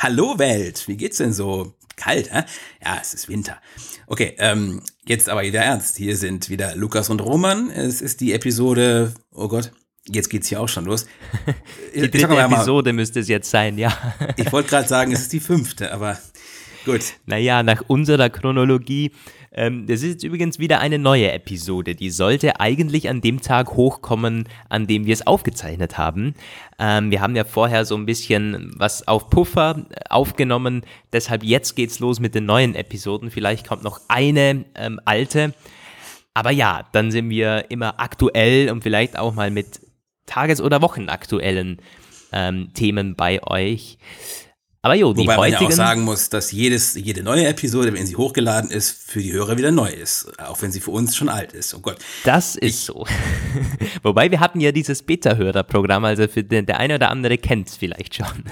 Hallo Welt, wie geht's denn so? Kalt, hä? Ja, es ist Winter. Okay, ähm, jetzt aber wieder ernst. Hier sind wieder Lukas und Roman. Es ist die Episode, oh Gott, jetzt geht's hier auch schon los. die dritte Episode müsste es jetzt sein, ja. ich wollte gerade sagen, es ist die fünfte, aber gut. Naja, nach unserer Chronologie ähm, das ist jetzt übrigens wieder eine neue Episode. Die sollte eigentlich an dem Tag hochkommen, an dem wir es aufgezeichnet haben. Ähm, wir haben ja vorher so ein bisschen was auf Puffer aufgenommen. Deshalb jetzt geht's los mit den neuen Episoden. Vielleicht kommt noch eine ähm, alte. Aber ja, dann sind wir immer aktuell und vielleicht auch mal mit tages- oder wochenaktuellen ähm, Themen bei euch. Aber jo, die Wobei man ja auch sagen muss, dass jedes, jede neue Episode, wenn sie hochgeladen ist, für die Hörer wieder neu ist. Auch wenn sie für uns schon alt ist. Oh Gott. Das ist ich, so. Wobei wir hatten ja dieses Beta-Hörer-Programm, also für den, der eine oder andere kennt es vielleicht schon.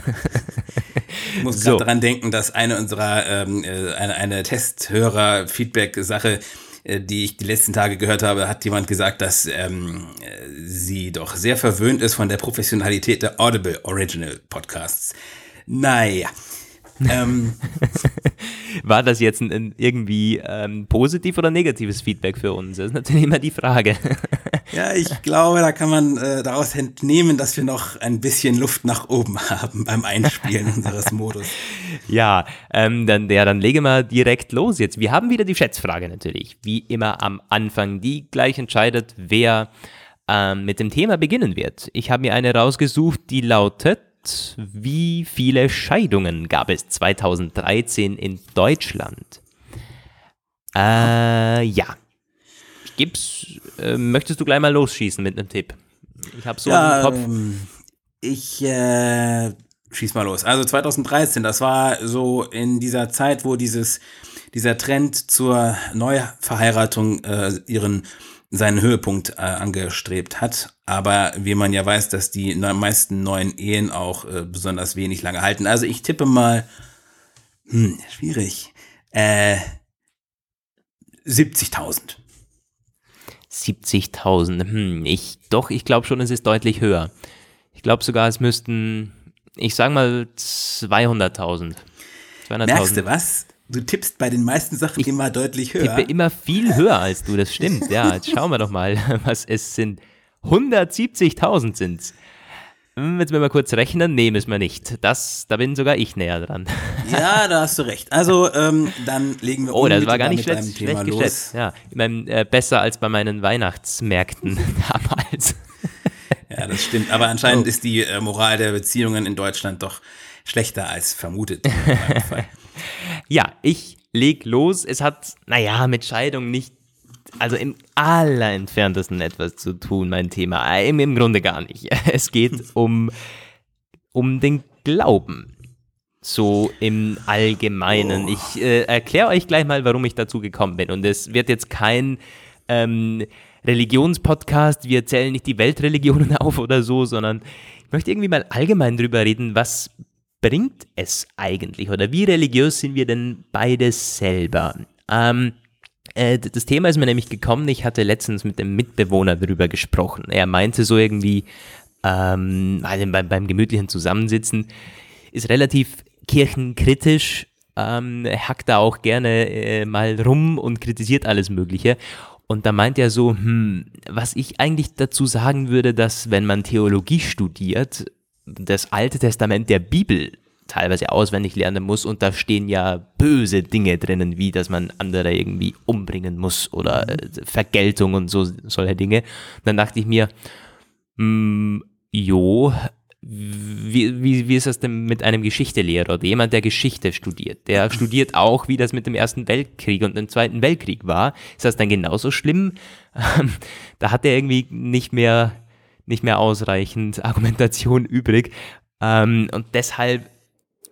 ich muss so. gerade daran denken, dass eine unserer, ähm, äh, eine, eine Testhörer-Feedback-Sache äh, die ich die letzten Tage gehört habe, hat jemand gesagt, dass ähm, sie doch sehr verwöhnt ist von der Professionalität der Audible Original Podcasts. Naja. ähm. War das jetzt ein, ein irgendwie ähm, positiv oder negatives Feedback für uns? Das ist natürlich immer die Frage. ja, ich glaube, da kann man äh, daraus entnehmen, dass wir noch ein bisschen Luft nach oben haben beim Einspielen unseres Modus. Ja, ähm, dann, ja, dann lege mal direkt los jetzt. Wir haben wieder die Schätzfrage natürlich, wie immer am Anfang, die gleich entscheidet, wer ähm, mit dem Thema beginnen wird. Ich habe mir eine rausgesucht, die lautet wie viele Scheidungen gab es 2013 in Deutschland? Äh, ja. Gib's, äh, möchtest du gleich mal losschießen mit einem Tipp? Ich habe so ja, im Kopf. Ähm, ich äh, schieß mal los. Also 2013, das war so in dieser Zeit, wo dieses, dieser Trend zur Neuverheiratung äh, ihren seinen Höhepunkt äh, angestrebt hat. Aber wie man ja weiß, dass die meisten neuen Ehen auch äh, besonders wenig lange halten. Also ich tippe mal, hm, schwierig, äh, 70.000. 70.000, hm, ich, doch, ich glaube schon, es ist deutlich höher. Ich glaube sogar, es müssten, ich sag mal 200.000. 200 Merkst du was? Du tippst bei den meisten Sachen ich immer deutlich höher. Ich tippe immer viel höher als du, das stimmt. Ja, jetzt schauen wir doch mal, was es sind. 170.000 sind es. Jetzt wir mal kurz rechnen, nee, müssen wir nicht. Das, da bin sogar ich näher dran. Ja, da hast du recht. Also, ähm, dann legen wir Oh, das war gar nicht schlecht, schlecht geschätzt. Ja, ich mein, äh, besser als bei meinen Weihnachtsmärkten damals. Ja, das stimmt. Aber anscheinend oh. ist die äh, Moral der Beziehungen in Deutschland doch schlechter als vermutet. Ja, ich leg los. Es hat, naja, mit Scheidung nicht, also im allerentferntesten etwas zu tun, mein Thema. Im, im Grunde gar nicht. Es geht um, um den Glauben. So im Allgemeinen. Oh. Ich äh, erkläre euch gleich mal, warum ich dazu gekommen bin. Und es wird jetzt kein ähm, Religionspodcast, wir zählen nicht die Weltreligionen auf oder so, sondern ich möchte irgendwie mal allgemein drüber reden, was bringt es eigentlich oder wie religiös sind wir denn beide selber? Ähm, äh, das Thema ist mir nämlich gekommen, ich hatte letztens mit dem Mitbewohner darüber gesprochen. Er meinte so irgendwie, ähm, also beim, beim gemütlichen Zusammensitzen, ist relativ kirchenkritisch, ähm, hackt da auch gerne äh, mal rum und kritisiert alles Mögliche. Und da meint er so, hm, was ich eigentlich dazu sagen würde, dass wenn man Theologie studiert, das Alte Testament der Bibel teilweise auswendig lernen muss und da stehen ja böse Dinge drinnen, wie dass man andere irgendwie umbringen muss oder äh, Vergeltung und so solche Dinge. Und dann dachte ich mir, mh, hm, jo, wie, wie, wie ist das denn mit einem Geschichtelehrer oder jemand, der Geschichte studiert? Der studiert auch, wie das mit dem Ersten Weltkrieg und dem Zweiten Weltkrieg war. Ist das dann genauso schlimm? da hat er irgendwie nicht mehr nicht mehr ausreichend Argumentation übrig. Ähm, und deshalb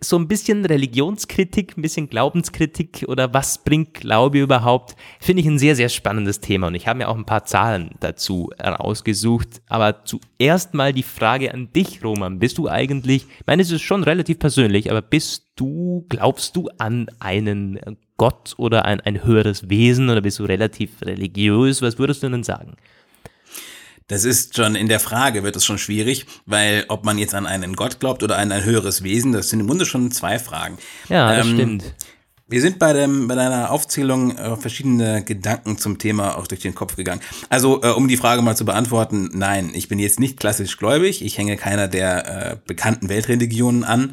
so ein bisschen Religionskritik, ein bisschen Glaubenskritik oder was bringt Glaube überhaupt, finde ich ein sehr, sehr spannendes Thema. Und ich habe mir auch ein paar Zahlen dazu rausgesucht. Aber zuerst mal die Frage an dich, Roman. Bist du eigentlich, ich meine, es ist schon relativ persönlich, aber bist du, glaubst du an einen Gott oder ein, ein höheres Wesen oder bist du relativ religiös? Was würdest du denn sagen? Das ist schon in der Frage wird es schon schwierig, weil ob man jetzt an einen Gott glaubt oder an ein höheres Wesen, das sind im Grunde schon zwei Fragen. Ja, das ähm, stimmt. Wir sind bei, dem, bei deiner Aufzählung äh, verschiedene Gedanken zum Thema auch durch den Kopf gegangen. Also, äh, um die Frage mal zu beantworten, nein, ich bin jetzt nicht klassisch gläubig. Ich hänge keiner der äh, bekannten Weltreligionen an.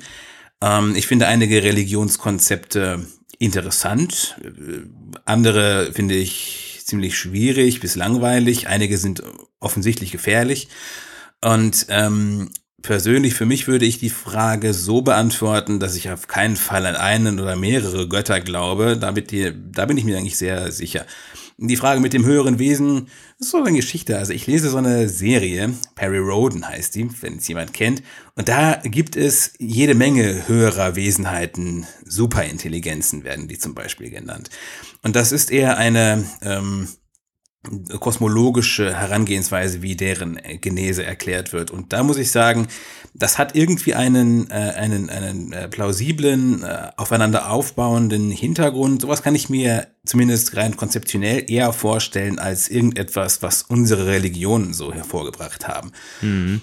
Ähm, ich finde einige Religionskonzepte interessant. Äh, andere finde ich ziemlich schwierig bis langweilig. Einige sind offensichtlich gefährlich. Und ähm, persönlich für mich würde ich die Frage so beantworten, dass ich auf keinen Fall an einen oder mehrere Götter glaube. Damit die, da bin ich mir eigentlich sehr sicher. Die Frage mit dem höheren Wesen ist so eine Geschichte. Also ich lese so eine Serie, Perry Roden heißt die, wenn es jemand kennt. Und da gibt es jede Menge höherer Wesenheiten, Superintelligenzen werden die zum Beispiel genannt. Und das ist eher eine ähm, kosmologische Herangehensweise, wie deren Genese erklärt wird. Und da muss ich sagen, das hat irgendwie einen, äh, einen, einen äh, plausiblen, äh, aufeinander aufbauenden Hintergrund. Sowas kann ich mir zumindest rein konzeptionell eher vorstellen als irgendetwas, was unsere Religionen so hervorgebracht haben. Mhm.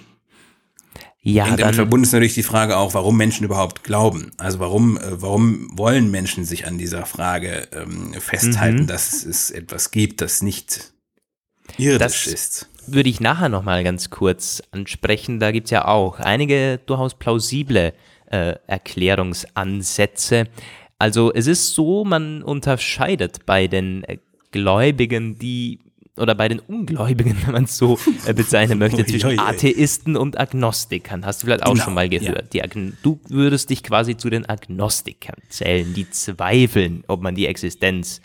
Ja, Eng damit verbunden ist natürlich die Frage auch, warum Menschen überhaupt glauben. Also warum, äh, warum wollen Menschen sich an dieser Frage ähm, festhalten, mhm. dass es etwas gibt, das nicht irdisch das ist? Würde ich nachher nochmal ganz kurz ansprechen. Da gibt es ja auch einige durchaus plausible äh, Erklärungsansätze. Also es ist so, man unterscheidet bei den Gläubigen, die oder bei den Ungläubigen, wenn man es so äh, bezeichnen möchte, zwischen Atheisten und Agnostikern. Hast du vielleicht auch genau, schon mal gehört. Ja. du würdest dich quasi zu den Agnostikern zählen, die zweifeln, ob man die Existenz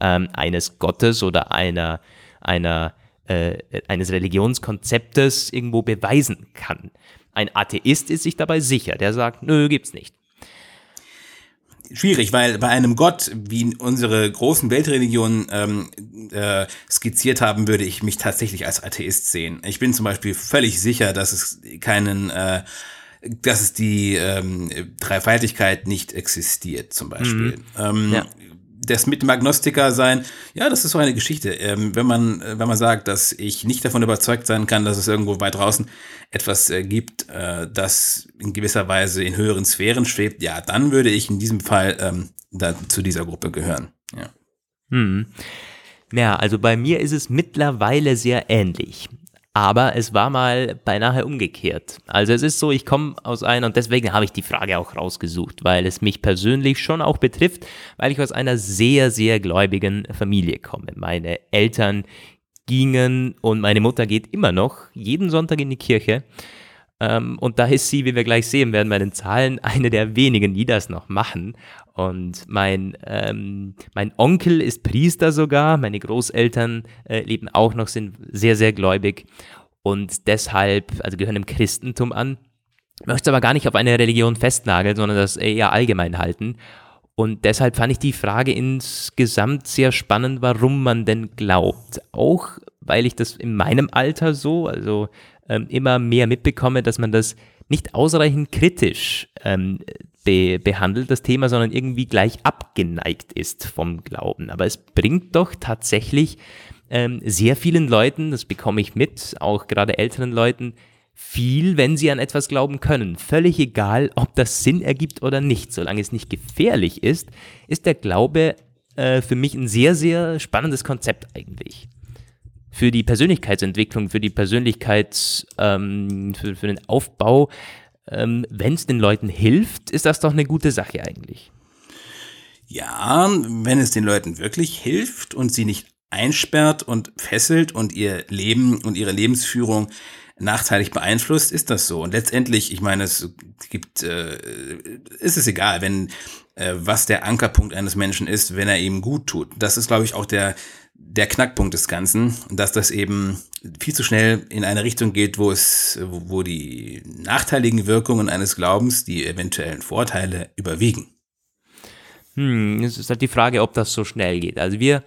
ähm, eines Gottes oder einer, einer, äh, eines Religionskonzeptes irgendwo beweisen kann. Ein Atheist ist sich dabei sicher, der sagt, nö, gibt's nicht schwierig, weil bei einem Gott, wie unsere großen Weltreligionen ähm, äh, skizziert haben, würde ich mich tatsächlich als Atheist sehen. Ich bin zum Beispiel völlig sicher, dass es keinen, äh, dass es die ähm, Dreifaltigkeit nicht existiert, zum Beispiel. Mhm. Ähm, ja das mit dem Agnostiker sein, ja, das ist so eine Geschichte. Ähm, wenn man, äh, wenn man sagt, dass ich nicht davon überzeugt sein kann, dass es irgendwo weit draußen etwas äh, gibt, äh, das in gewisser Weise in höheren Sphären schwebt, ja, dann würde ich in diesem Fall ähm, da, zu dieser Gruppe gehören. Ja. Hm. Ja, also bei mir ist es mittlerweile sehr ähnlich. Aber es war mal beinahe umgekehrt. Also es ist so, ich komme aus einer, und deswegen habe ich die Frage auch rausgesucht, weil es mich persönlich schon auch betrifft, weil ich aus einer sehr, sehr gläubigen Familie komme. Meine Eltern gingen und meine Mutter geht immer noch jeden Sonntag in die Kirche. Ähm, und da ist sie, wie wir gleich sehen werden bei den Zahlen, eine der wenigen, die das noch machen. Und mein, ähm, mein Onkel ist Priester sogar, meine Großeltern äh, leben auch noch, sind sehr, sehr gläubig und deshalb, also gehören im Christentum an. Möchte aber gar nicht auf eine Religion festnageln, sondern das eher allgemein halten. Und deshalb fand ich die Frage insgesamt sehr spannend, warum man denn glaubt. Auch weil ich das in meinem Alter so, also ähm, immer mehr mitbekomme, dass man das nicht ausreichend kritisch ähm, be behandelt, das Thema, sondern irgendwie gleich abgeneigt ist vom Glauben. Aber es bringt doch tatsächlich ähm, sehr vielen Leuten, das bekomme ich mit, auch gerade älteren Leuten, viel, wenn sie an etwas glauben können. Völlig egal, ob das Sinn ergibt oder nicht. Solange es nicht gefährlich ist, ist der Glaube äh, für mich ein sehr, sehr spannendes Konzept eigentlich. Für die Persönlichkeitsentwicklung, für die Persönlichkeits, ähm, für, für den Aufbau ähm, wenn es den Leuten hilft, ist das doch eine gute Sache eigentlich. Ja, wenn es den Leuten wirklich hilft und sie nicht einsperrt und fesselt und ihr Leben und ihre Lebensführung nachteilig beeinflusst, ist das so. Und letztendlich, ich meine, es gibt, äh, ist es egal, wenn äh, was der Ankerpunkt eines Menschen ist, wenn er ihm gut tut. Das ist, glaube ich, auch der der Knackpunkt des Ganzen, dass das eben viel zu schnell in eine Richtung geht, wo es, wo die nachteiligen Wirkungen eines Glaubens die eventuellen Vorteile überwiegen. Hm, es ist halt die Frage, ob das so schnell geht. Also wir,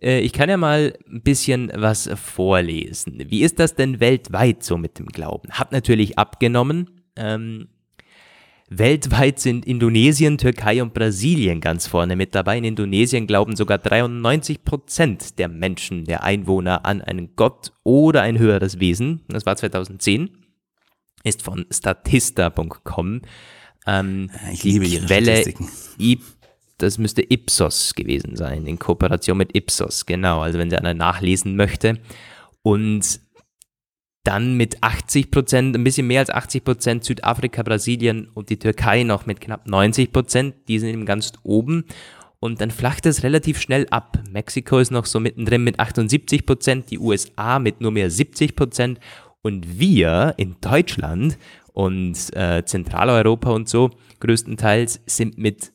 äh, ich kann ja mal ein bisschen was vorlesen. Wie ist das denn weltweit so mit dem Glauben? Hat natürlich abgenommen. Ähm, Weltweit sind Indonesien, Türkei und Brasilien ganz vorne mit dabei. In Indonesien glauben sogar 93 Prozent der Menschen, der Einwohner an einen Gott oder ein höheres Wesen. Das war 2010. Ist von statista.com. Ähm, ich liebe ihre Quelle I, das müsste Ipsos gewesen sein, in Kooperation mit Ipsos, genau. Also wenn sie einer nachlesen möchte. Und dann mit 80 Prozent, ein bisschen mehr als 80 Prozent Südafrika, Brasilien und die Türkei noch mit knapp 90 Prozent. Die sind eben ganz oben. Und dann flacht es relativ schnell ab. Mexiko ist noch so mittendrin mit 78 Prozent, die USA mit nur mehr 70 Prozent und wir in Deutschland und äh, Zentraleuropa und so größtenteils sind mit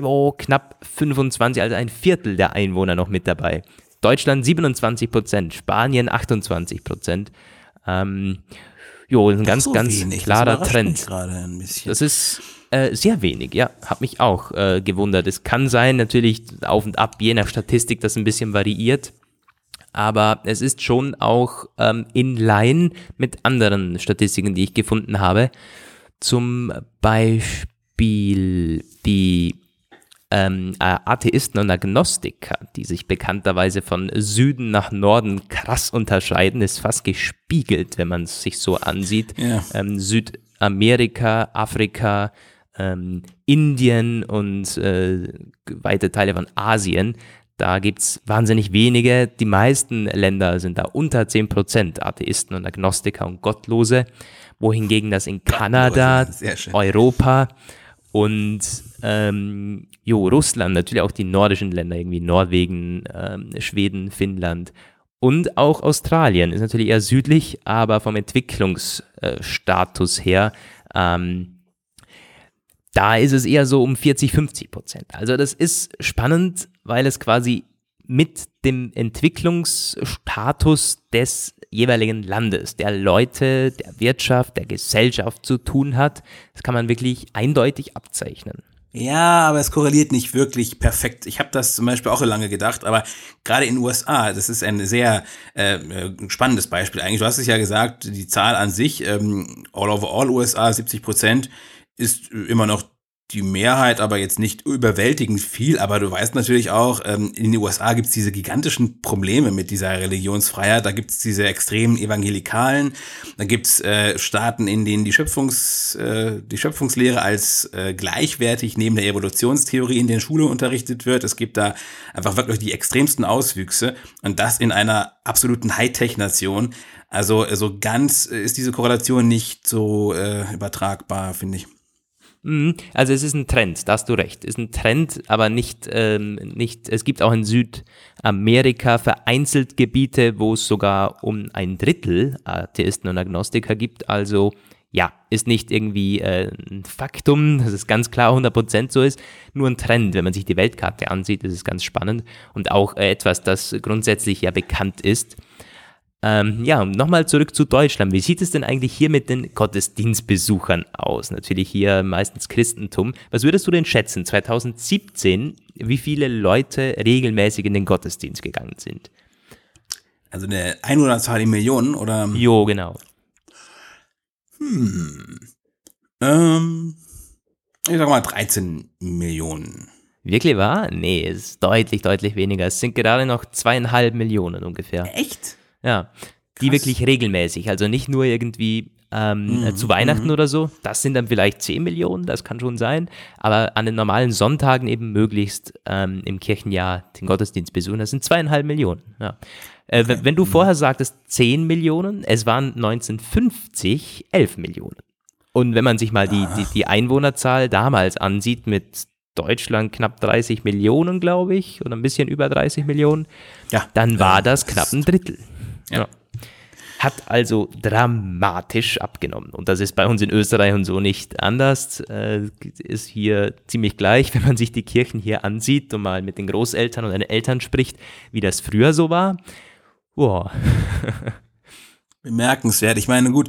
oh, knapp 25, also ein Viertel der Einwohner noch mit dabei. Deutschland 27 Prozent, Spanien 28 Prozent. Ähm, jo, ein ganz, so ganz wenig. klarer Trend. Das ist äh, sehr wenig, ja, hat mich auch äh, gewundert. Es kann sein, natürlich auf und ab, je nach Statistik, das ein bisschen variiert. Aber es ist schon auch ähm, in line mit anderen Statistiken, die ich gefunden habe. Zum Beispiel die ähm, äh, Atheisten und Agnostiker, die sich bekannterweise von Süden nach Norden krass unterscheiden, ist fast gespiegelt, wenn man es sich so ansieht. Ja. Ähm, Südamerika, Afrika, ähm, Indien und äh, weite Teile von Asien. Da gibt es wahnsinnig wenige. Die meisten Länder sind da unter 10% Atheisten und Agnostiker und Gottlose, wohingegen das in Kanada, Europa und ähm, jo, Russland, natürlich auch die nordischen Länder, irgendwie Norwegen, ähm, Schweden, Finnland und auch Australien ist natürlich eher südlich, aber vom Entwicklungsstatus her, ähm, da ist es eher so um 40, 50 Prozent. Also das ist spannend, weil es quasi mit dem Entwicklungsstatus des jeweiligen Landes, der Leute, der Wirtschaft, der Gesellschaft zu tun hat. Das kann man wirklich eindeutig abzeichnen. Ja, aber es korreliert nicht wirklich perfekt. Ich habe das zum Beispiel auch lange gedacht, aber gerade in den USA, das ist ein sehr äh, spannendes Beispiel eigentlich. Du hast es ja gesagt, die Zahl an sich, ähm, all over all USA, 70 Prozent, ist immer noch die Mehrheit aber jetzt nicht überwältigend viel, aber du weißt natürlich auch, ähm, in den USA gibt es diese gigantischen Probleme mit dieser Religionsfreiheit. Da gibt es diese extremen Evangelikalen, da gibt es äh, Staaten, in denen die, Schöpfungs, äh, die Schöpfungslehre als äh, gleichwertig neben der Evolutionstheorie in den Schulen unterrichtet wird. Es gibt da einfach wirklich die extremsten Auswüchse und das in einer absoluten Hightech-Nation. Also so ganz ist diese Korrelation nicht so äh, übertragbar, finde ich. Mhm. Also es ist ein Trend, da hast du recht. Ist ein Trend, aber nicht, ähm, nicht, es gibt auch in Südamerika vereinzelt Gebiete, wo es sogar um ein Drittel Atheisten und Agnostiker gibt. Also ja, ist nicht irgendwie äh, ein Faktum, dass es ganz klar 100% so ist, nur ein Trend. Wenn man sich die Weltkarte ansieht, ist es ganz spannend und auch äh, etwas, das grundsätzlich ja bekannt ist. Ähm, ja, nochmal zurück zu Deutschland. Wie sieht es denn eigentlich hier mit den Gottesdienstbesuchern aus? Natürlich hier meistens Christentum. Was würdest du denn schätzen, 2017, wie viele Leute regelmäßig in den Gottesdienst gegangen sind? Also eine Einwohnerzahl in Millionen, oder? Jo, genau. Hm. Ähm, ich sag mal 13 Millionen. Wirklich wahr? Nee, es ist deutlich, deutlich weniger. Es sind gerade noch zweieinhalb Millionen ungefähr. Echt? Ja, die Krass. wirklich regelmäßig, also nicht nur irgendwie ähm, mhm. zu Weihnachten mhm. oder so. Das sind dann vielleicht 10 Millionen, das kann schon sein. Aber an den normalen Sonntagen eben möglichst ähm, im Kirchenjahr den Gottesdienst besuchen, das sind zweieinhalb Millionen. Ja. Äh, okay. Wenn du mhm. vorher sagtest 10 Millionen, es waren 1950 11 Millionen. Und wenn man sich mal die, die, die Einwohnerzahl damals ansieht mit Deutschland knapp 30 Millionen, glaube ich, oder ein bisschen über 30 Millionen, ja, dann war das knapp ein Drittel. Ja. Hat also dramatisch abgenommen. Und das ist bei uns in Österreich und so nicht anders. Äh, ist hier ziemlich gleich, wenn man sich die Kirchen hier ansieht und mal mit den Großeltern und den Eltern spricht, wie das früher so war. Boah. Bemerkenswert. Ich meine, gut,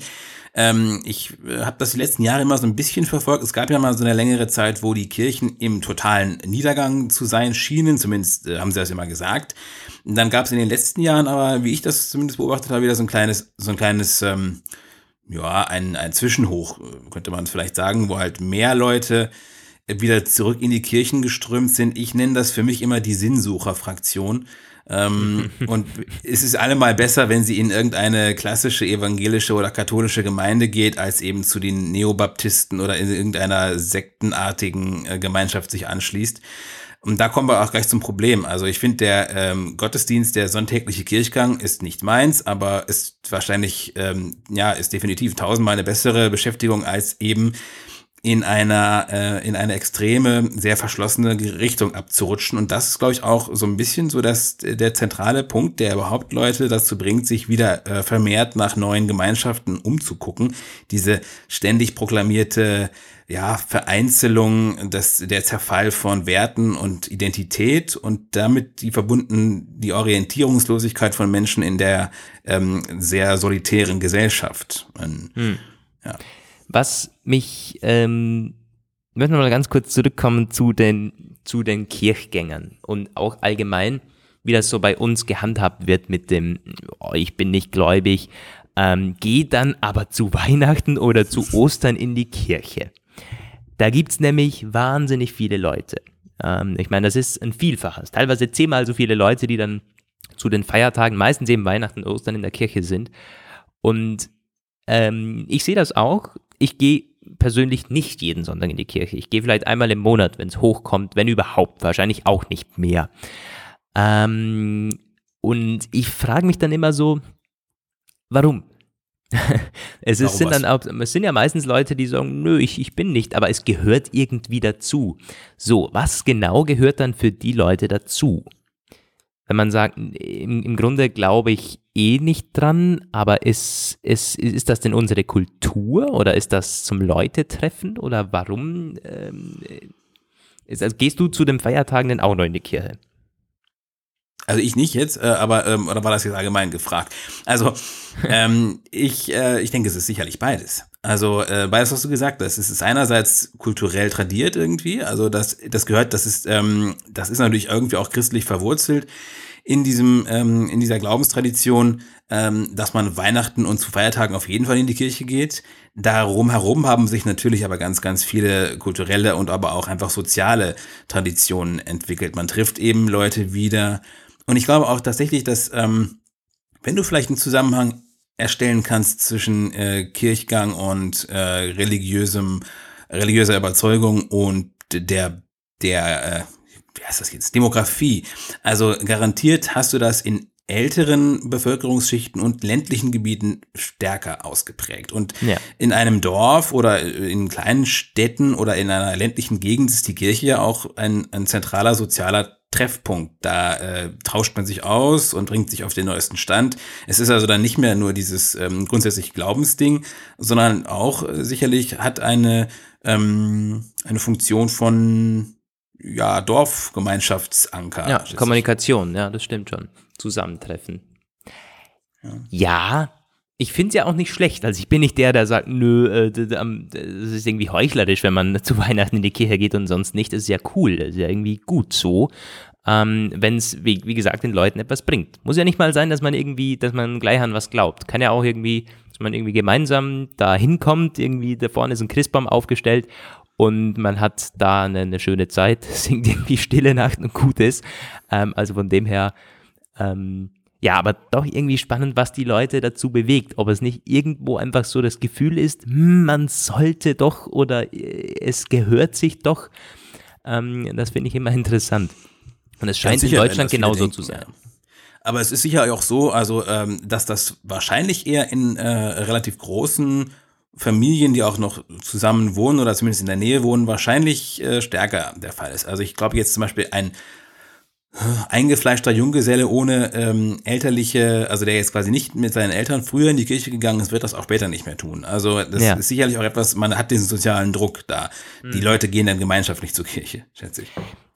ähm, ich äh, habe das die letzten Jahre immer so ein bisschen verfolgt. Es gab ja mal so eine längere Zeit, wo die Kirchen im totalen Niedergang zu sein schienen. Zumindest äh, haben sie das immer gesagt. Und dann gab es in den letzten Jahren aber, wie ich das zumindest beobachtet habe, wieder so ein kleines, so ein kleines, ähm, ja, ein, ein Zwischenhoch, äh, könnte man vielleicht sagen, wo halt mehr Leute wieder zurück in die Kirchen geströmt sind. Ich nenne das für mich immer die Sinnsucherfraktion. Ähm, und es ist allemal besser, wenn sie in irgendeine klassische evangelische oder katholische Gemeinde geht, als eben zu den Neobaptisten oder in irgendeiner sektenartigen äh, Gemeinschaft sich anschließt. Und da kommen wir auch gleich zum Problem. Also ich finde, der ähm, Gottesdienst, der sonntägliche Kirchgang ist nicht meins, aber ist wahrscheinlich, ähm, ja, ist definitiv tausendmal eine bessere Beschäftigung als eben in einer äh, in eine extreme, sehr verschlossene Richtung abzurutschen. Und das ist, glaube ich, auch so ein bisschen so dass der zentrale Punkt, der überhaupt Leute dazu bringt, sich wieder äh, vermehrt nach neuen Gemeinschaften umzugucken. Diese ständig proklamierte ja, Vereinzelung, das, der Zerfall von Werten und Identität und damit die verbunden die Orientierungslosigkeit von Menschen in der ähm, sehr solitären Gesellschaft. Und, hm. ja. Was mich, ähm, ich möchte mal ganz kurz zurückkommen zu den, zu den Kirchgängern und auch allgemein, wie das so bei uns gehandhabt wird mit dem, oh, ich bin nicht gläubig, ähm, geh dann aber zu Weihnachten oder zu Ostern in die Kirche. Da gibt es nämlich wahnsinnig viele Leute. Ähm, ich meine, das ist ein Vielfaches. Teilweise zehnmal so viele Leute, die dann zu den Feiertagen, meistens eben Weihnachten und Ostern in der Kirche sind. Und ähm, ich sehe das auch ich gehe persönlich nicht jeden Sonntag in die Kirche. Ich gehe vielleicht einmal im Monat, wenn es hochkommt, wenn überhaupt, wahrscheinlich auch nicht mehr. Ähm, und ich frage mich dann immer so, warum? es, ist, sind dann auch, es sind ja meistens Leute, die sagen, nö, ich, ich bin nicht, aber es gehört irgendwie dazu. So, was genau gehört dann für die Leute dazu? wenn man sagt, im, im Grunde glaube ich eh nicht dran, aber ist, ist, ist das denn unsere Kultur oder ist das zum Leute treffen oder warum? Ähm, ist, also gehst du zu den Feiertagen denn auch noch in die Kirche? Also ich nicht jetzt, äh, aber ähm, oder war das jetzt allgemein gefragt? Also ähm, ich, äh, ich denke, es ist sicherlich beides. Also äh, beides, was du gesagt hast, es ist einerseits kulturell tradiert irgendwie, also das, das gehört, das ist, ähm, das ist natürlich irgendwie auch christlich verwurzelt in diesem, ähm, in dieser Glaubenstradition, ähm, dass man Weihnachten und zu Feiertagen auf jeden Fall in die Kirche geht. Darum herum haben sich natürlich aber ganz, ganz viele kulturelle und aber auch einfach soziale Traditionen entwickelt. Man trifft eben Leute wieder. Und ich glaube auch tatsächlich, dass ähm, wenn du vielleicht einen Zusammenhang erstellen kannst zwischen äh, Kirchgang und äh, religiösem, religiöser Überzeugung und der, der äh, wie heißt das jetzt, Demografie. Also garantiert hast du das in älteren Bevölkerungsschichten und ländlichen Gebieten stärker ausgeprägt. Und ja. in einem Dorf oder in kleinen Städten oder in einer ländlichen Gegend ist die Kirche ja auch ein, ein zentraler sozialer Treffpunkt. Da äh, tauscht man sich aus und bringt sich auf den neuesten Stand. Es ist also dann nicht mehr nur dieses ähm, grundsätzliche Glaubensding, sondern auch äh, sicherlich hat eine, ähm, eine Funktion von ja, Dorfgemeinschaftsanker. Ja, Kommunikation, ja, das stimmt schon. Zusammentreffen. Ja, ja ich finde es ja auch nicht schlecht. Also ich bin nicht der, der sagt, nö, äh, das ist irgendwie heuchlerisch, wenn man zu Weihnachten in die Kirche geht und sonst nicht. Das ist ja cool, das ist ja irgendwie gut so. Ähm, wenn es, wie, wie, gesagt, den Leuten etwas bringt. Muss ja nicht mal sein, dass man irgendwie, dass man gleich an was glaubt. Kann ja auch irgendwie, dass man irgendwie gemeinsam da hinkommt, irgendwie da vorne ist ein Christbaum aufgestellt und man hat da eine, eine schöne Zeit, singt irgendwie Stille Nacht und Gutes. Ähm, also von dem her, ähm, ja, aber doch irgendwie spannend, was die Leute dazu bewegt. Ob es nicht irgendwo einfach so das Gefühl ist, hm, man sollte doch oder äh, es gehört sich doch. Ähm, das finde ich immer interessant. Und es scheint in Deutschland genauso denken, zu sein. Ja. Aber es ist sicher auch so, also ähm, dass das wahrscheinlich eher in äh, relativ großen Familien, die auch noch zusammen wohnen oder zumindest in der Nähe wohnen, wahrscheinlich äh, stärker der Fall ist. Also ich glaube jetzt zum Beispiel ein eingefleischter Junggeselle ohne ähm, elterliche, also der jetzt quasi nicht mit seinen Eltern früher in die Kirche gegangen ist, wird das auch später nicht mehr tun. Also das ja. ist sicherlich auch etwas, man hat diesen sozialen Druck da. Mhm. Die hm. Leute gehen dann gemeinschaftlich zur Kirche, schätze ich.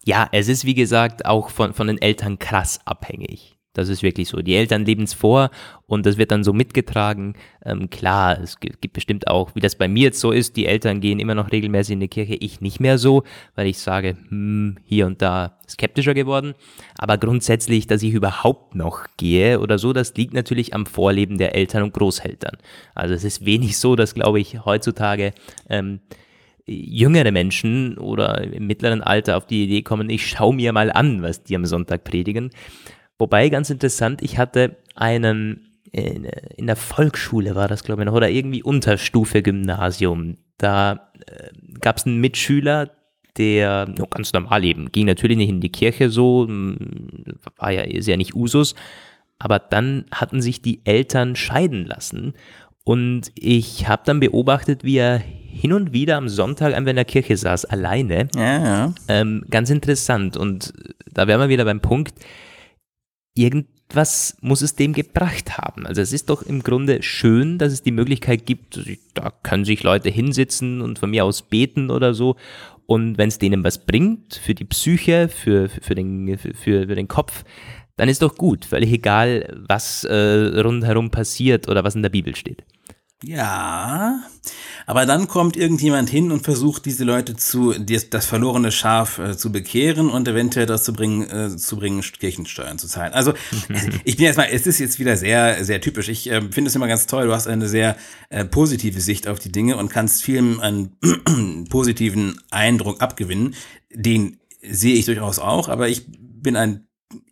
Ja, es ist wie gesagt auch von, von den Eltern krass abhängig. Das ist wirklich so. Die Eltern leben es vor und das wird dann so mitgetragen. Ähm, klar, es gibt bestimmt auch, wie das bei mir jetzt so ist, die Eltern gehen immer noch regelmäßig in die Kirche, ich nicht mehr so, weil ich sage, hm, hier und da skeptischer geworden. Aber grundsätzlich, dass ich überhaupt noch gehe oder so, das liegt natürlich am Vorleben der Eltern und Großeltern. Also es ist wenig so, dass, glaube ich, heutzutage ähm, jüngere Menschen oder im mittleren Alter auf die Idee kommen, ich schaue mir mal an, was die am Sonntag predigen. Wobei ganz interessant, ich hatte einen in, in der Volksschule war das, glaube ich, noch, oder irgendwie Unterstufe Gymnasium. Da äh, gab es einen Mitschüler, der no, ganz normal eben ging natürlich nicht in die Kirche so, war ja, ist ja nicht Usus, aber dann hatten sich die Eltern scheiden lassen und ich habe dann beobachtet, wie er hin und wieder am Sonntag einfach in der Kirche saß, alleine. Ja, ja. Ähm, ganz interessant und da wären wir wieder beim Punkt, irgendwas muss es dem gebracht haben. Also es ist doch im Grunde schön, dass es die Möglichkeit gibt, da können sich Leute hinsitzen und von mir aus beten oder so. Und wenn es denen was bringt, für die Psyche, für, für, den, für, für den Kopf, dann ist doch gut, völlig egal, was äh, rundherum passiert oder was in der Bibel steht. Ja, aber dann kommt irgendjemand hin und versucht, diese Leute zu, das verlorene Schaf äh, zu bekehren und eventuell dazu bringen, äh, zu bringen, Kirchensteuern zu zahlen. Also, ich bin jetzt mal, es ist jetzt wieder sehr, sehr typisch. Ich äh, finde es immer ganz toll. Du hast eine sehr äh, positive Sicht auf die Dinge und kannst vielen einen positiven Eindruck abgewinnen. Den sehe ich durchaus auch, aber ich bin ein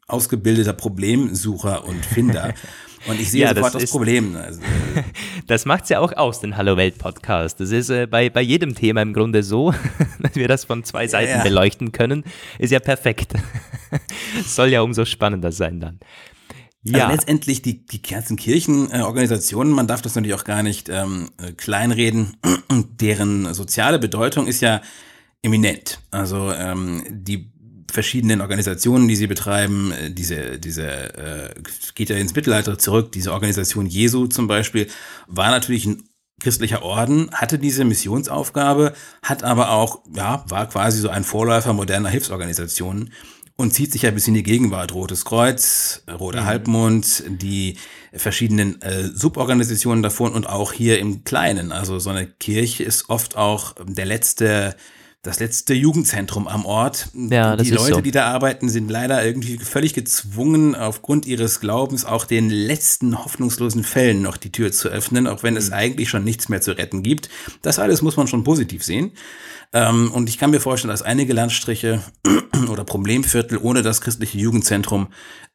ausgebildeter Problemsucher und Finder. Und ich sehe ja, sofort das, das Problem. Also, äh, das macht es ja auch aus, den Hallo Welt Podcast. Das ist äh, bei, bei jedem Thema im Grunde so, dass wir das von zwei Seiten ja. beleuchten können. Ist ja perfekt. Soll ja umso spannender sein dann. Also ja. Also letztendlich die, die ganzen Kirchenorganisationen, man darf das natürlich auch gar nicht ähm, äh, kleinreden, deren soziale Bedeutung ist ja eminent. Also ähm, die verschiedenen Organisationen, die sie betreiben. Äh, diese, diese äh, geht ja ins Mittelalter zurück. Diese Organisation Jesu zum Beispiel war natürlich ein christlicher Orden, hatte diese Missionsaufgabe, hat aber auch, ja, war quasi so ein Vorläufer moderner Hilfsorganisationen und zieht sich ja bis in die Gegenwart. Rotes Kreuz, Roter mhm. Halbmond, die verschiedenen äh, Suborganisationen davon und auch hier im Kleinen. Also so eine Kirche ist oft auch der letzte das letzte Jugendzentrum am Ort. Ja, das die ist Leute, so. die da arbeiten, sind leider irgendwie völlig gezwungen, aufgrund ihres Glaubens auch den letzten hoffnungslosen Fällen noch die Tür zu öffnen, auch wenn es mhm. eigentlich schon nichts mehr zu retten gibt. Das alles muss man schon positiv sehen. Ähm, und ich kann mir vorstellen, dass einige Landstriche oder Problemviertel ohne das christliche Jugendzentrum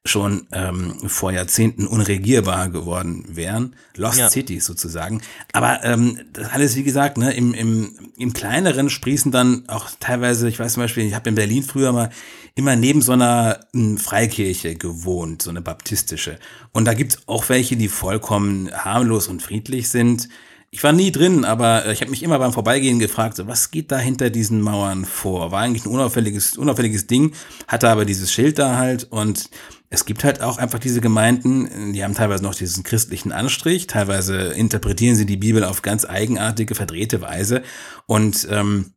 schon ähm, vor Jahrzehnten unregierbar geworden wären. Lost ja. Cities sozusagen. Aber ähm, das alles, wie gesagt, ne, im, im, im kleineren sprießen dann auch teilweise, ich weiß zum Beispiel, ich habe in Berlin früher mal immer neben so einer hm, Freikirche gewohnt, so eine baptistische. Und da gibt's auch welche, die vollkommen harmlos und friedlich sind. Ich war nie drin, aber äh, ich habe mich immer beim Vorbeigehen gefragt, so, was geht da hinter diesen Mauern vor? War eigentlich ein unauffälliges, unauffälliges Ding, hatte aber dieses Schild da halt und es gibt halt auch einfach diese Gemeinden, die haben teilweise noch diesen christlichen Anstrich, teilweise interpretieren sie die Bibel auf ganz eigenartige, verdrehte Weise und ähm,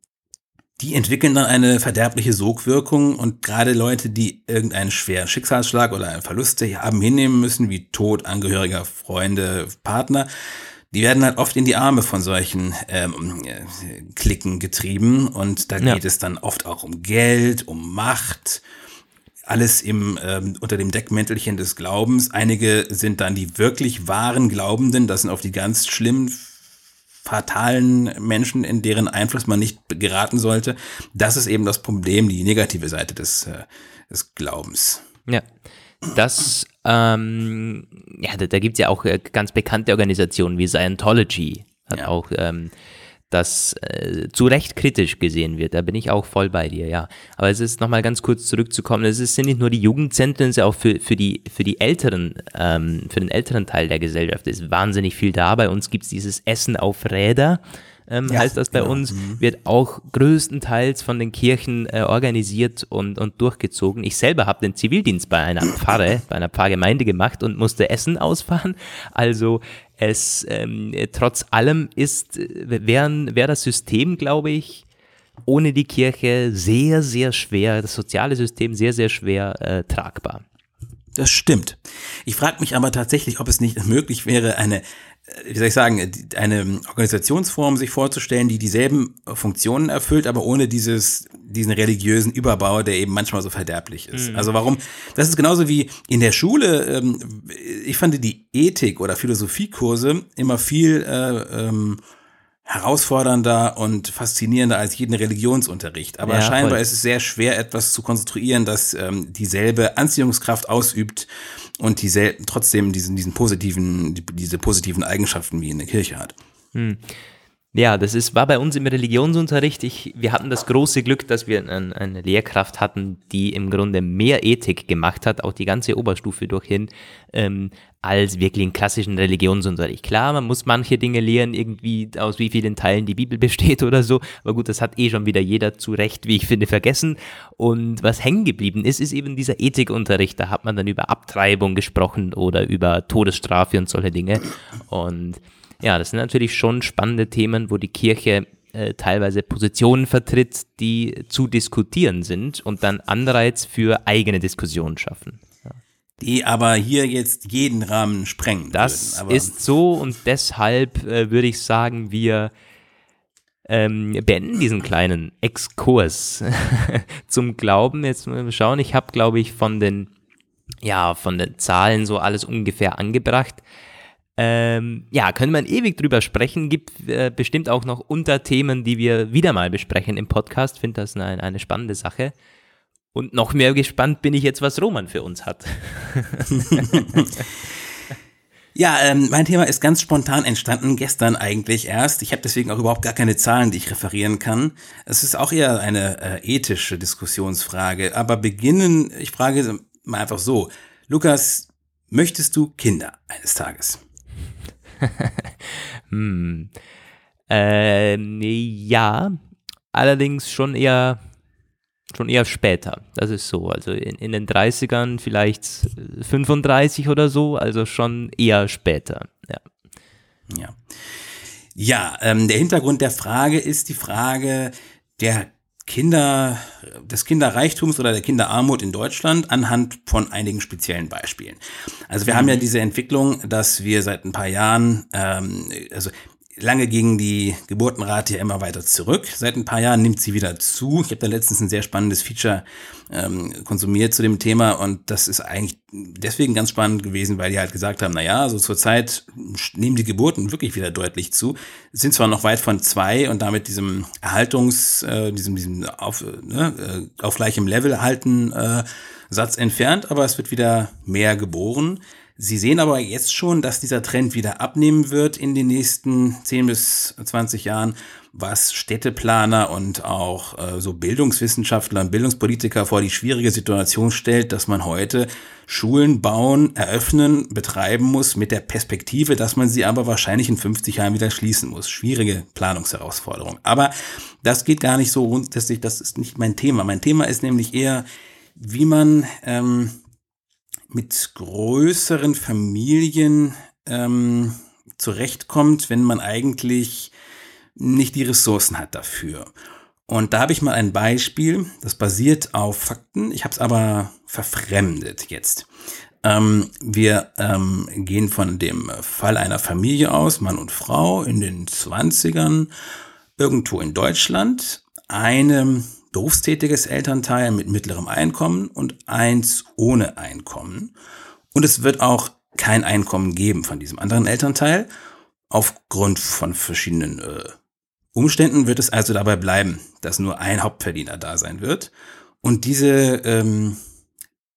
die entwickeln dann eine verderbliche Sogwirkung und gerade Leute, die irgendeinen schweren Schicksalsschlag oder einen Verlust haben hinnehmen müssen, wie Tod Angehöriger, Freunde, Partner, die werden halt oft in die Arme von solchen ähm, äh, Klicken getrieben und da ja. geht es dann oft auch um Geld, um Macht, alles im, ähm, unter dem Deckmäntelchen des Glaubens. Einige sind dann die wirklich wahren Glaubenden, das sind auf die ganz schlimmen, fatalen Menschen, in deren Einfluss man nicht geraten sollte. Das ist eben das Problem, die negative Seite des, äh, des Glaubens. Ja, das, ähm, ja, da, da gibt es ja auch äh, ganz bekannte Organisationen wie Scientology, hat ja. auch ähm, das äh, zu Recht kritisch gesehen wird. Da bin ich auch voll bei dir, ja. Aber es ist nochmal ganz kurz zurückzukommen, es sind nicht nur die Jugendzentren, es ist ja auch für, für, die, für die älteren, ähm, für den älteren Teil der Gesellschaft ist wahnsinnig viel da. Bei uns gibt es dieses Essen auf Räder ähm, ja, heißt das bei genau. uns, mhm. wird auch größtenteils von den Kirchen äh, organisiert und, und durchgezogen. Ich selber habe den Zivildienst bei einer Pfarre, bei einer Pfarrgemeinde gemacht und musste Essen ausfahren. Also es ähm, trotz allem ist, wäre wär das System, glaube ich, ohne die Kirche sehr, sehr schwer, das soziale System sehr, sehr schwer äh, tragbar. Das stimmt. Ich frage mich aber tatsächlich, ob es nicht möglich wäre, eine wie soll ich sagen, eine Organisationsform sich vorzustellen, die dieselben Funktionen erfüllt, aber ohne dieses, diesen religiösen Überbau, der eben manchmal so verderblich ist. Mhm. Also warum, das ist genauso wie in der Schule, ähm, ich fand die Ethik oder Philosophiekurse immer viel äh, ähm, herausfordernder und faszinierender als jeden Religionsunterricht. Aber ja, scheinbar voll. ist es sehr schwer, etwas zu konstruieren, das ähm, dieselbe Anziehungskraft ausübt und die trotzdem diesen, diesen positiven, diese positiven Eigenschaften wie in der Kirche hat. Hm. Ja, das ist, war bei uns im Religionsunterricht. Ich, wir hatten das große Glück, dass wir ein, eine Lehrkraft hatten, die im Grunde mehr Ethik gemacht hat, auch die ganze Oberstufe durchhin, ähm, als wirklich einen klassischen Religionsunterricht. Klar, man muss manche Dinge lehren, irgendwie aus wie vielen Teilen die Bibel besteht oder so, aber gut, das hat eh schon wieder jeder zu Recht, wie ich finde, vergessen. Und was hängen geblieben ist, ist eben dieser Ethikunterricht. Da hat man dann über Abtreibung gesprochen oder über Todesstrafe und solche Dinge. Und ja, das sind natürlich schon spannende Themen, wo die Kirche äh, teilweise Positionen vertritt, die zu diskutieren sind und dann Anreiz für eigene Diskussionen schaffen. Die aber hier jetzt jeden Rahmen sprengen. Das ist so und deshalb äh, würde ich sagen, wir ähm, beenden diesen kleinen Exkurs zum Glauben. Jetzt mal schauen, ich habe, glaube ich, von den, ja, von den Zahlen so alles ungefähr angebracht. Ähm, ja, können wir ewig drüber sprechen. Gibt äh, bestimmt auch noch Unterthemen, die wir wieder mal besprechen im Podcast. Finde das eine, eine spannende Sache. Und noch mehr gespannt bin ich jetzt, was Roman für uns hat. ja, ähm, mein Thema ist ganz spontan entstanden, gestern eigentlich erst. Ich habe deswegen auch überhaupt gar keine Zahlen, die ich referieren kann. Es ist auch eher eine äh, ethische Diskussionsfrage. Aber beginnen, ich frage mal einfach so. Lukas, möchtest du Kinder eines Tages? hm. Äh, ja, allerdings schon eher schon eher später. Das ist so. Also in, in den 30ern vielleicht 35 oder so, also schon eher später. Ja. Ja. Ja, ähm, der Hintergrund der Frage ist die Frage der Kinder, des Kinderreichtums oder der Kinderarmut in Deutschland anhand von einigen speziellen Beispielen. Also wir haben ja mhm. diese Entwicklung, dass wir seit ein paar Jahren, ähm, also lange ging die Geburtenrate ja immer weiter zurück. Seit ein paar Jahren nimmt sie wieder zu. Ich habe da letztens ein sehr spannendes Feature ähm, konsumiert zu dem Thema und das ist eigentlich deswegen ganz spannend gewesen, weil die halt gesagt haben, na ja, so zurzeit nehmen die Geburten wirklich wieder deutlich zu. Sind zwar noch weit von zwei und damit diesem Erhaltungs, äh, diesem, diesem auf, ne, äh, auf gleichem Level halten äh, Satz entfernt, aber es wird wieder mehr geboren. Sie sehen aber jetzt schon, dass dieser Trend wieder abnehmen wird in den nächsten 10 bis 20 Jahren, was Städteplaner und auch äh, so Bildungswissenschaftler und Bildungspolitiker vor die schwierige Situation stellt, dass man heute Schulen bauen, eröffnen, betreiben muss mit der Perspektive, dass man sie aber wahrscheinlich in 50 Jahren wieder schließen muss. Schwierige Planungsherausforderung. Aber das geht gar nicht so grundsätzlich, das ist nicht mein Thema. Mein Thema ist nämlich eher, wie man ähm, mit größeren Familien ähm, zurechtkommt, wenn man eigentlich nicht die Ressourcen hat dafür. Und da habe ich mal ein Beispiel, das basiert auf Fakten, ich habe es aber verfremdet jetzt. Ähm, wir ähm, gehen von dem Fall einer Familie aus, Mann und Frau in den 20ern, irgendwo in Deutschland. Eine berufstätiges Elternteil mit mittlerem Einkommen und eins ohne Einkommen. Und es wird auch kein Einkommen geben von diesem anderen Elternteil. Aufgrund von verschiedenen äh, Umständen wird es also dabei bleiben, dass nur ein Hauptverdiener da sein wird. Und diese, ähm,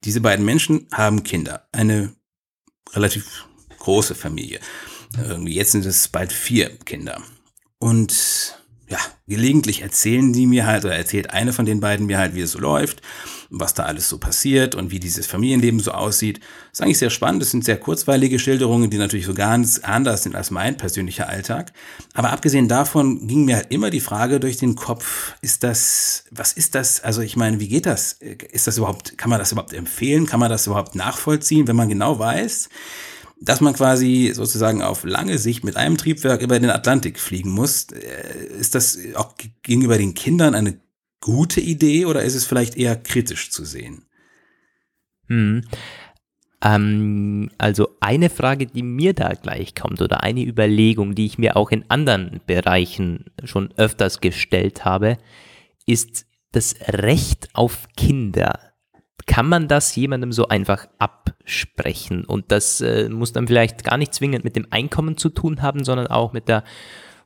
diese beiden Menschen haben Kinder. Eine relativ große Familie. Irgendwie jetzt sind es bald vier Kinder. Und ja, gelegentlich erzählen die mir halt, oder erzählt eine von den beiden mir halt, wie es so läuft, was da alles so passiert und wie dieses Familienleben so aussieht. Das ist eigentlich sehr spannend. Das sind sehr kurzweilige Schilderungen, die natürlich so ganz anders sind als mein persönlicher Alltag. Aber abgesehen davon ging mir halt immer die Frage durch den Kopf, ist das, was ist das? Also ich meine, wie geht das? Ist das überhaupt, kann man das überhaupt empfehlen? Kann man das überhaupt nachvollziehen, wenn man genau weiß, dass man quasi sozusagen auf lange Sicht mit einem Triebwerk über den Atlantik fliegen muss. Äh, ist das auch gegenüber den Kindern eine gute Idee oder ist es vielleicht eher kritisch zu sehen? Hm. Ähm, also eine Frage, die mir da gleich kommt oder eine Überlegung, die ich mir auch in anderen Bereichen schon öfters gestellt habe, ist das Recht auf Kinder kann man das jemandem so einfach absprechen? Und das äh, muss dann vielleicht gar nicht zwingend mit dem Einkommen zu tun haben, sondern auch mit der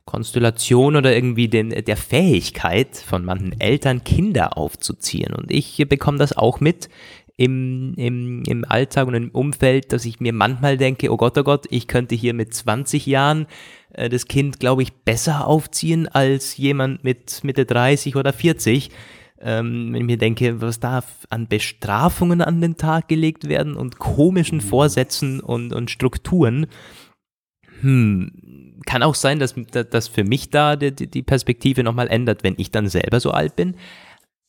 Konstellation oder irgendwie den, der Fähigkeit von manchen Eltern, Kinder aufzuziehen. Und ich bekomme das auch mit im, im, im Alltag und im Umfeld, dass ich mir manchmal denke, oh Gott, oh Gott, ich könnte hier mit 20 Jahren äh, das Kind, glaube ich, besser aufziehen als jemand mit Mitte 30 oder 40 ähm, wenn ich mir denke, was da an Bestrafungen an den Tag gelegt werden und komischen mhm. Vorsätzen und, und Strukturen, hm, kann auch sein, dass, dass für mich da die, die Perspektive nochmal ändert, wenn ich dann selber so alt bin.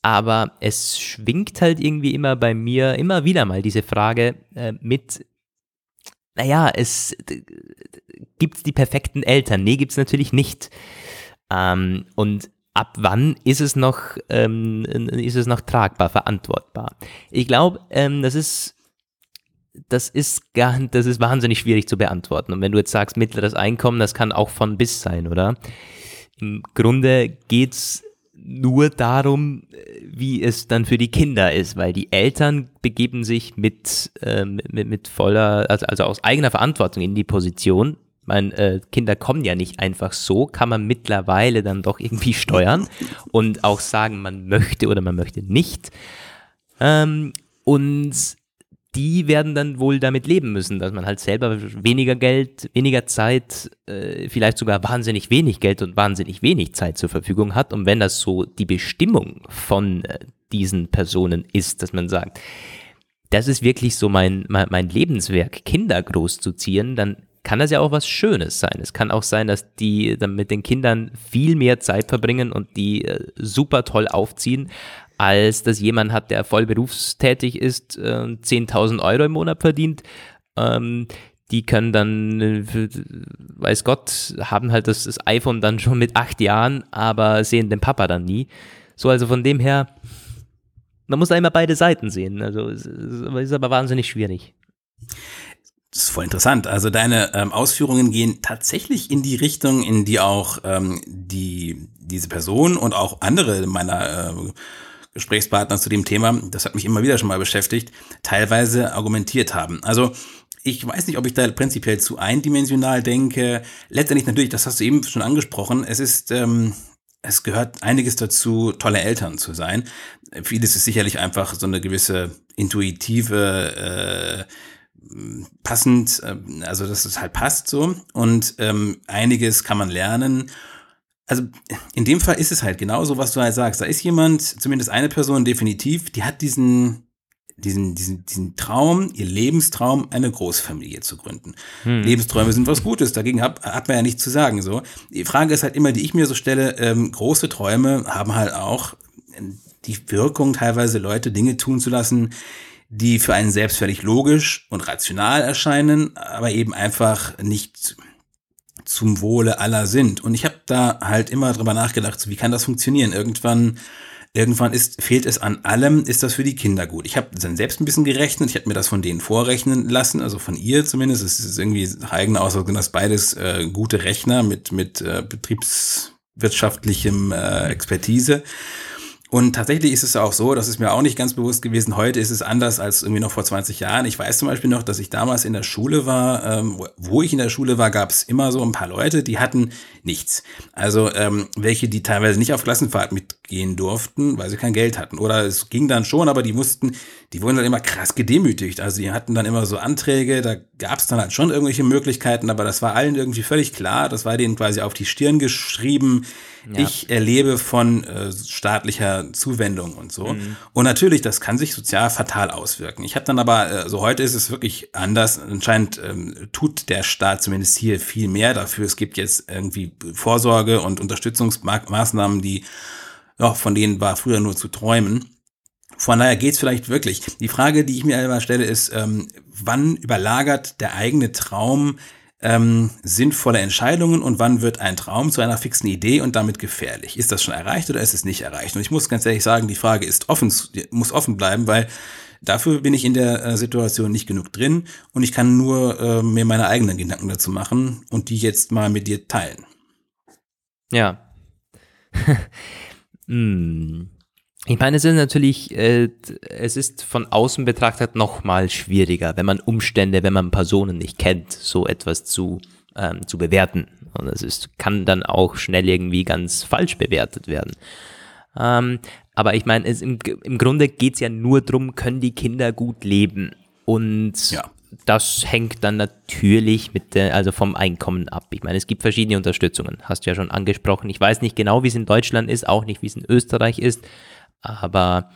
Aber es schwingt halt irgendwie immer bei mir immer wieder mal diese Frage äh, mit, naja, es gibt die perfekten Eltern. Nee, gibt es natürlich nicht. Ähm, und ab wann ist es noch, ähm, ist es noch tragbar, verantwortbar? Ich glaube, ähm, das ist das ist gar, das ist wahnsinnig schwierig zu beantworten. Und wenn du jetzt sagst, mittleres Einkommen, das kann auch von bis sein, oder? Im Grunde geht es nur darum, wie es dann für die Kinder ist, weil die Eltern begeben sich mit, äh, mit, mit voller, also, also aus eigener Verantwortung in die Position, meine, äh, Kinder kommen ja nicht einfach so, kann man mittlerweile dann doch irgendwie steuern und auch sagen, man möchte oder man möchte nicht. Ähm, und die werden dann wohl damit leben müssen, dass man halt selber weniger Geld, weniger Zeit, äh, vielleicht sogar wahnsinnig wenig Geld und wahnsinnig wenig Zeit zur Verfügung hat. Und wenn das so die Bestimmung von äh, diesen Personen ist, dass man sagt, das ist wirklich so mein, mein, mein Lebenswerk, Kinder großzuziehen, dann kann das ja auch was Schönes sein. Es kann auch sein, dass die dann mit den Kindern viel mehr Zeit verbringen und die äh, super toll aufziehen, als dass jemand hat, der voll berufstätig ist, äh, 10.000 Euro im Monat verdient. Ähm, die können dann, äh, weiß Gott, haben halt das, das iPhone dann schon mit acht Jahren, aber sehen den Papa dann nie. So, also von dem her, man muss einmal beide Seiten sehen. Also ist aber wahnsinnig schwierig. Das ist voll interessant. Also deine ähm, Ausführungen gehen tatsächlich in die Richtung, in die auch ähm, die diese Person und auch andere meiner äh, Gesprächspartner zu dem Thema, das hat mich immer wieder schon mal beschäftigt, teilweise argumentiert haben. Also ich weiß nicht, ob ich da prinzipiell zu eindimensional denke. Letztendlich natürlich, das hast du eben schon angesprochen. Es ist ähm, es gehört einiges dazu, tolle Eltern zu sein. Vieles ist sicherlich einfach so eine gewisse intuitive äh, passend, äh, also dass es halt passt so und ähm, einiges kann man lernen. Also in dem Fall ist es halt genauso, was du halt sagst. Da ist jemand, zumindest eine Person definitiv, die hat diesen, diesen, diesen, diesen Traum, ihr Lebenstraum, eine Großfamilie zu gründen. Hm. Lebensträume sind was Gutes, dagegen hat, hat man ja nichts zu sagen. So. Die Frage ist halt immer, die ich mir so stelle, ähm, große Träume haben halt auch die Wirkung, teilweise Leute Dinge tun zu lassen, die für einen selbst völlig logisch und rational erscheinen, aber eben einfach nicht zum Wohle aller sind. Und ich habe da halt immer drüber nachgedacht, so wie kann das funktionieren? Irgendwann irgendwann ist, fehlt es an allem, ist das für die Kinder gut. Ich habe dann selbst ein bisschen gerechnet, ich habe mir das von denen vorrechnen lassen, also von ihr zumindest. Es ist irgendwie eigene Aussage, sind das beides äh, gute Rechner mit, mit äh, betriebswirtschaftlichem äh, Expertise. Und tatsächlich ist es auch so, das ist mir auch nicht ganz bewusst gewesen, heute ist es anders als irgendwie noch vor 20 Jahren. Ich weiß zum Beispiel noch, dass ich damals in der Schule war, ähm, wo ich in der Schule war, gab es immer so ein paar Leute, die hatten nichts. Also ähm, welche, die teilweise nicht auf Klassenfahrt mit gehen durften, weil sie kein Geld hatten. Oder es ging dann schon, aber die mussten, die wurden dann immer krass gedemütigt. Also die hatten dann immer so Anträge, da gab es dann halt schon irgendwelche Möglichkeiten, aber das war allen irgendwie völlig klar. Das war denen quasi auf die Stirn geschrieben. Ja. Ich erlebe von äh, staatlicher Zuwendung und so. Mhm. Und natürlich, das kann sich sozial fatal auswirken. Ich habe dann aber, äh, so also heute ist es wirklich anders. Anscheinend ähm, tut der Staat zumindest hier viel mehr dafür. Es gibt jetzt irgendwie Vorsorge und Unterstützungsmaßnahmen, die, ja, von denen war früher nur zu träumen. Von daher geht's vielleicht wirklich. Die Frage, die ich mir immer stelle, ist, ähm, wann überlagert der eigene Traum ähm, sinnvolle Entscheidungen und wann wird ein Traum zu einer fixen Idee und damit gefährlich? Ist das schon erreicht oder ist es nicht erreicht? Und ich muss ganz ehrlich sagen, die Frage ist offen, muss offen bleiben, weil dafür bin ich in der äh, Situation nicht genug drin und ich kann nur äh, mir meine eigenen Gedanken dazu machen und die jetzt mal mit dir teilen. Ja. hm. Ich meine, es ist natürlich, äh, es ist von außen betrachtet noch mal schwieriger, wenn man Umstände, wenn man Personen nicht kennt, so etwas zu, ähm, zu bewerten. Und es ist, kann dann auch schnell irgendwie ganz falsch bewertet werden. Ähm, aber ich meine, im, im Grunde geht es ja nur darum, können die Kinder gut leben. Und ja. Das hängt dann natürlich mit der, also vom Einkommen ab. Ich meine, es gibt verschiedene Unterstützungen, hast du ja schon angesprochen. Ich weiß nicht genau, wie es in Deutschland ist, auch nicht, wie es in Österreich ist. Aber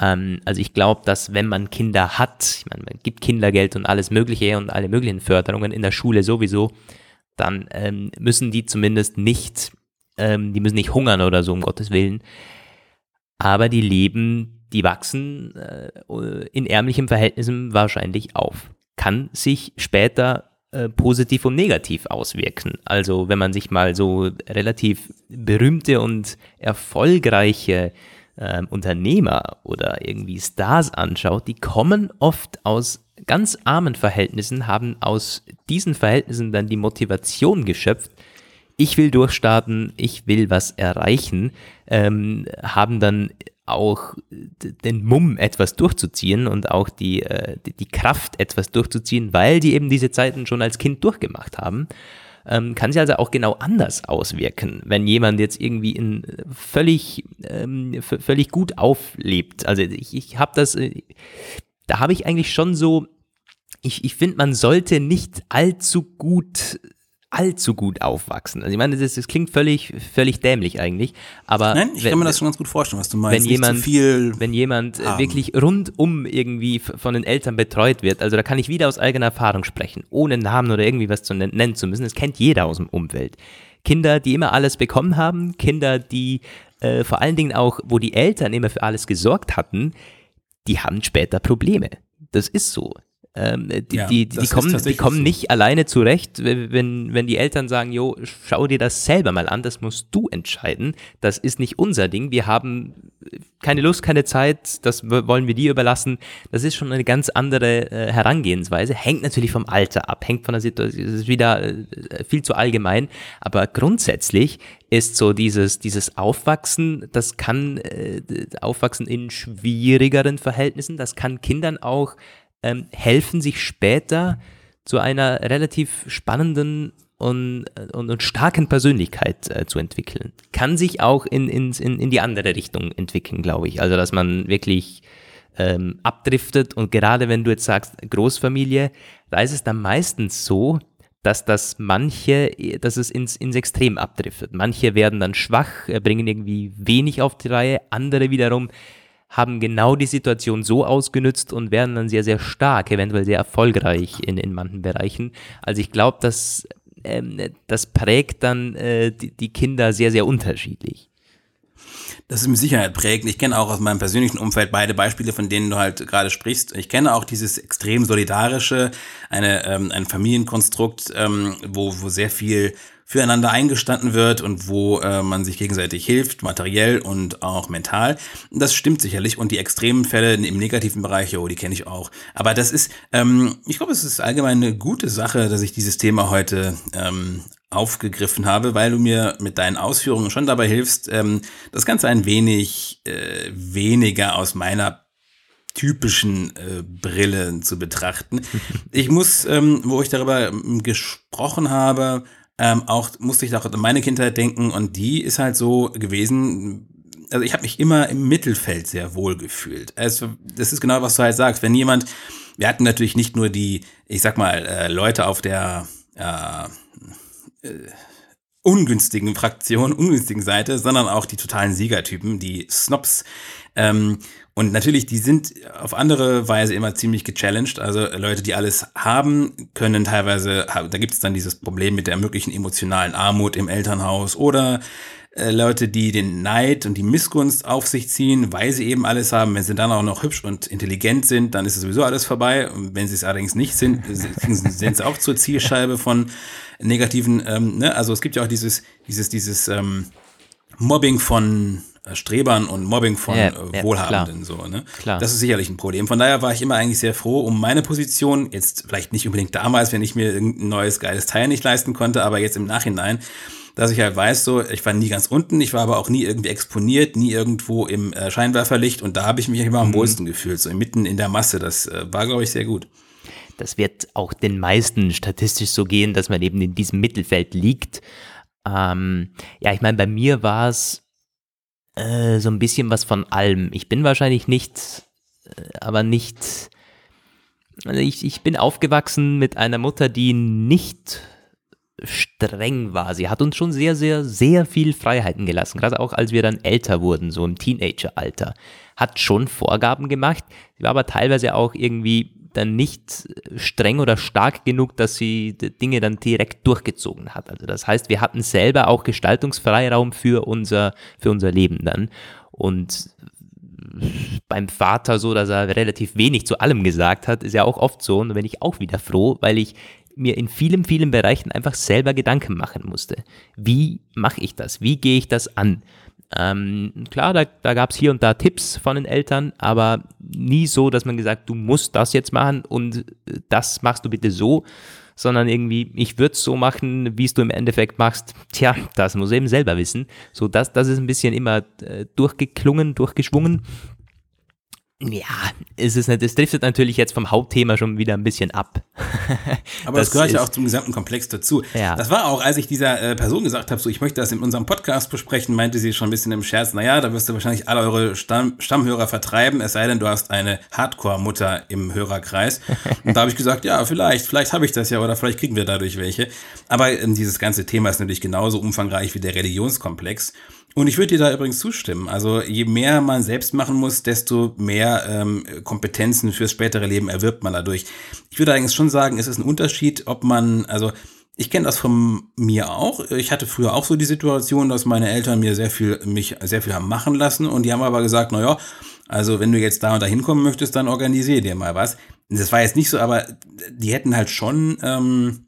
ähm, also ich glaube, dass wenn man Kinder hat, ich meine, man gibt Kindergeld und alles Mögliche und alle möglichen Förderungen in der Schule sowieso, dann ähm, müssen die zumindest nicht, ähm, die müssen nicht hungern oder so, um Gottes Willen. Aber die leben, die wachsen äh, in ärmlichen Verhältnissen wahrscheinlich auf. Kann sich später äh, positiv und negativ auswirken. Also wenn man sich mal so relativ berühmte und erfolgreiche ähm, Unternehmer oder irgendwie Stars anschaut, die kommen oft aus ganz armen Verhältnissen, haben aus diesen Verhältnissen dann die Motivation geschöpft, ich will durchstarten, ich will was erreichen, ähm, haben dann auch den Mumm, etwas durchzuziehen und auch die, äh, die Kraft, etwas durchzuziehen, weil die eben diese Zeiten schon als Kind durchgemacht haben ähm, kann sich also auch genau anders auswirken, wenn jemand jetzt irgendwie in völlig, ähm, völlig gut auflebt. Also ich, ich habe das, äh, da habe ich eigentlich schon so, ich, ich finde, man sollte nicht allzu gut allzu gut aufwachsen. Also ich meine, das, das klingt völlig, völlig dämlich eigentlich, aber Nein, ich wenn, kann mir das schon ganz gut vorstellen, was du meinst. Wenn jemand, wenn jemand äh, haben. wirklich rundum irgendwie von den Eltern betreut wird, also da kann ich wieder aus eigener Erfahrung sprechen, ohne Namen oder irgendwie was zu nennen zu müssen, das kennt jeder aus dem Umfeld. Kinder, die immer alles bekommen haben, Kinder, die äh, vor allen Dingen auch, wo die Eltern immer für alles gesorgt hatten, die haben später Probleme. Das ist so. Ähm, die, ja, die, die, kommen, die kommen nicht alleine zurecht, wenn, wenn die Eltern sagen, jo, schau dir das selber mal an, das musst du entscheiden. Das ist nicht unser Ding. Wir haben keine Lust, keine Zeit, das wollen wir dir überlassen. Das ist schon eine ganz andere äh, Herangehensweise. Hängt natürlich vom Alter ab, hängt von der Situation, das ist wieder äh, viel zu allgemein. Aber grundsätzlich ist so dieses, dieses Aufwachsen, das kann äh, Aufwachsen in schwierigeren Verhältnissen, das kann Kindern auch ähm, helfen, sich später zu einer relativ spannenden und, und, und starken Persönlichkeit äh, zu entwickeln. Kann sich auch in, in, in, die andere Richtung entwickeln, glaube ich. Also, dass man wirklich ähm, abdriftet und gerade wenn du jetzt sagst Großfamilie, da ist es dann meistens so, dass das manche, dass es ins, ins Extrem abdriftet. Manche werden dann schwach, äh, bringen irgendwie wenig auf die Reihe, andere wiederum haben genau die Situation so ausgenutzt und werden dann sehr, sehr stark, eventuell sehr erfolgreich in, in manchen Bereichen. Also ich glaube, dass ähm, das prägt dann äh, die, die Kinder sehr, sehr unterschiedlich. Das ist mit Sicherheit prägend. Ich kenne auch aus meinem persönlichen Umfeld beide Beispiele, von denen du halt gerade sprichst. Ich kenne auch dieses extrem solidarische, eine, ähm, ein Familienkonstrukt, ähm, wo, wo sehr viel füreinander eingestanden wird und wo äh, man sich gegenseitig hilft, materiell und auch mental. Das stimmt sicherlich und die extremen Fälle im negativen Bereich, oh, die kenne ich auch. Aber das ist, ähm, ich glaube, es ist allgemein eine gute Sache, dass ich dieses Thema heute ähm, aufgegriffen habe, weil du mir mit deinen Ausführungen schon dabei hilfst, ähm, das Ganze ein wenig äh, weniger aus meiner typischen äh, Brille zu betrachten. Ich muss, ähm, wo ich darüber ähm, gesprochen habe, ähm, auch musste ich auch an meine Kindheit denken und die ist halt so gewesen, also ich habe mich immer im Mittelfeld sehr wohl gefühlt. Also das ist genau, was du halt sagst. Wenn jemand, wir hatten natürlich nicht nur die, ich sag mal, äh, Leute auf der äh, äh, ungünstigen Fraktion, ungünstigen Seite, sondern auch die totalen Siegertypen, die Snobs. Ähm, und natürlich, die sind auf andere Weise immer ziemlich gechallenged. Also Leute, die alles haben, können teilweise, da gibt es dann dieses Problem mit der möglichen emotionalen Armut im Elternhaus oder äh, Leute, die den Neid und die Missgunst auf sich ziehen, weil sie eben alles haben. Wenn sie dann auch noch hübsch und intelligent sind, dann ist es sowieso alles vorbei. Und wenn sie es allerdings nicht sind, sind sie auch zur Zielscheibe von negativen. Ähm, ne? Also es gibt ja auch dieses, dieses, dieses ähm, Mobbing von Strebern und Mobbing von ja, äh, Wohlhabenden ja, so, ne? Klar. Das ist sicherlich ein Problem. Von daher war ich immer eigentlich sehr froh um meine Position. Jetzt vielleicht nicht unbedingt damals, wenn ich mir irgendein neues geiles Teil nicht leisten konnte, aber jetzt im Nachhinein, dass ich halt weiß, so, ich war nie ganz unten, ich war aber auch nie irgendwie exponiert, nie irgendwo im äh, Scheinwerferlicht und da habe ich mich immer am mhm. wohlsten gefühlt, so mitten in der Masse. Das äh, war, glaube ich, sehr gut. Das wird auch den meisten statistisch so gehen, dass man eben in diesem Mittelfeld liegt. Ähm, ja, ich meine, bei mir war es äh, so ein bisschen was von allem. Ich bin wahrscheinlich nicht, äh, aber nicht. Also ich, ich bin aufgewachsen mit einer Mutter, die nicht streng war. Sie hat uns schon sehr, sehr, sehr viel Freiheiten gelassen, gerade auch als wir dann älter wurden, so im Teenageralter. Hat schon Vorgaben gemacht, sie war aber teilweise auch irgendwie dann nicht streng oder stark genug, dass sie Dinge dann direkt durchgezogen hat. Also das heißt, wir hatten selber auch Gestaltungsfreiraum für unser, für unser Leben dann. Und beim Vater so, dass er relativ wenig zu allem gesagt hat, ist ja auch oft so. Und da bin ich auch wieder froh, weil ich mir in vielen, vielen Bereichen einfach selber Gedanken machen musste. Wie mache ich das? Wie gehe ich das an? Ähm, klar, da, da gab es hier und da Tipps von den Eltern, aber nie so, dass man gesagt, du musst das jetzt machen und das machst du bitte so, sondern irgendwie, ich würde es so machen, wie es du im Endeffekt machst. Tja, das muss eben selber wissen. So, das, das ist ein bisschen immer äh, durchgeklungen, durchgeschwungen. Ja, ist es nicht. Es driftet natürlich jetzt vom Hauptthema schon wieder ein bisschen ab. Aber das, das gehört ja auch zum gesamten Komplex dazu. Ja. Das war auch, als ich dieser äh, Person gesagt habe, so ich möchte das in unserem Podcast besprechen, meinte sie schon ein bisschen im Scherz, naja, da wirst du wahrscheinlich alle eure Stamm Stammhörer vertreiben, es sei denn, du hast eine Hardcore-Mutter im Hörerkreis. Und da habe ich gesagt, ja, vielleicht, vielleicht habe ich das ja oder vielleicht kriegen wir dadurch welche. Aber ähm, dieses ganze Thema ist natürlich genauso umfangreich wie der Religionskomplex. Und ich würde dir da übrigens zustimmen. Also je mehr man selbst machen muss, desto mehr ähm, Kompetenzen fürs spätere Leben erwirbt man dadurch. Ich würde allerdings schon sagen, es ist ein Unterschied, ob man, also ich kenne das von mir auch. Ich hatte früher auch so die Situation, dass meine Eltern mir sehr viel, mich sehr viel haben machen lassen und die haben aber gesagt, na ja, also wenn du jetzt da und da hinkommen möchtest, dann organisier dir mal was. Das war jetzt nicht so, aber die hätten halt schon ähm,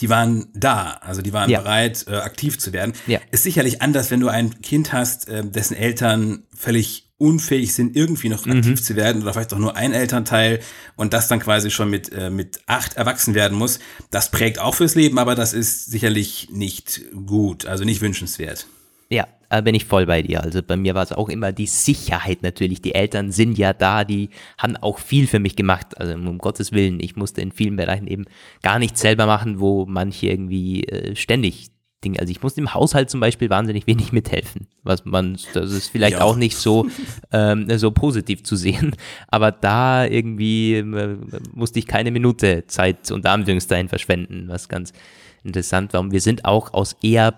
die waren da, also die waren ja. bereit, äh, aktiv zu werden. Ja. Ist sicherlich anders, wenn du ein Kind hast, äh, dessen Eltern völlig unfähig sind, irgendwie noch mhm. aktiv zu werden oder vielleicht auch nur ein Elternteil und das dann quasi schon mit, äh, mit acht erwachsen werden muss. Das prägt auch fürs Leben, aber das ist sicherlich nicht gut, also nicht wünschenswert. Ja, äh, bin ich voll bei dir. Also bei mir war es auch immer die Sicherheit natürlich. Die Eltern sind ja da, die haben auch viel für mich gemacht. Also um Gottes Willen, ich musste in vielen Bereichen eben gar nichts selber machen, wo manche irgendwie äh, ständig Dinge, also ich musste im Haushalt zum Beispiel wahnsinnig wenig mithelfen, was man, das ist vielleicht ja. auch nicht so, ähm, so positiv zu sehen, aber da irgendwie äh, musste ich keine Minute Zeit unter Anführungszeichen verschwenden, was ganz interessant war. Und wir sind auch aus eher